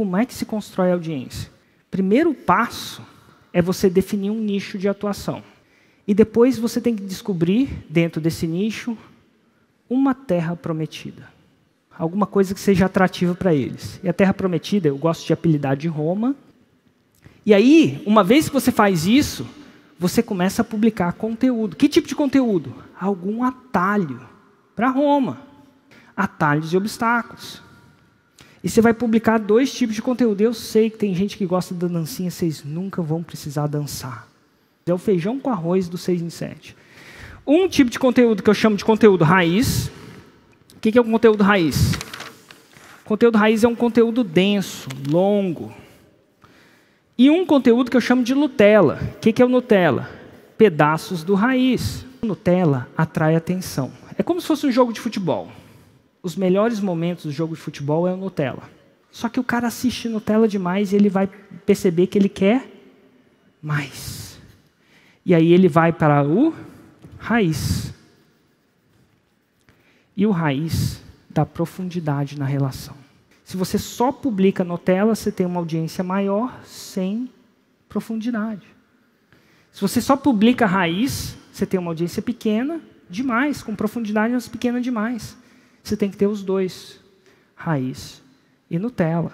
como é que se constrói a audiência? Primeiro passo é você definir um nicho de atuação. E depois você tem que descobrir, dentro desse nicho, uma terra prometida. Alguma coisa que seja atrativa para eles. E a terra prometida, eu gosto de apelidar de Roma. E aí, uma vez que você faz isso, você começa a publicar conteúdo. Que tipo de conteúdo? Algum atalho para Roma. Atalhos e obstáculos. E você vai publicar dois tipos de conteúdo. Eu sei que tem gente que gosta da dancinha, vocês nunca vão precisar dançar. É o feijão com arroz do 6 em 7. Um tipo de conteúdo que eu chamo de conteúdo raiz. O que é o conteúdo raiz? conteúdo raiz é um conteúdo denso, longo. E um conteúdo que eu chamo de Nutella. O que é o Nutella? Pedaços do raiz. Nutella atrai atenção. É como se fosse um jogo de futebol os melhores momentos do jogo de futebol é o Nutella. Só que o cara assiste Nutella demais e ele vai perceber que ele quer mais. E aí ele vai para o raiz. E o raiz dá profundidade na relação. Se você só publica Nutella, você tem uma audiência maior sem profundidade. Se você só publica raiz, você tem uma audiência pequena demais, com profundidade, mas pequena demais. Você tem que ter os dois, raiz e Nutella.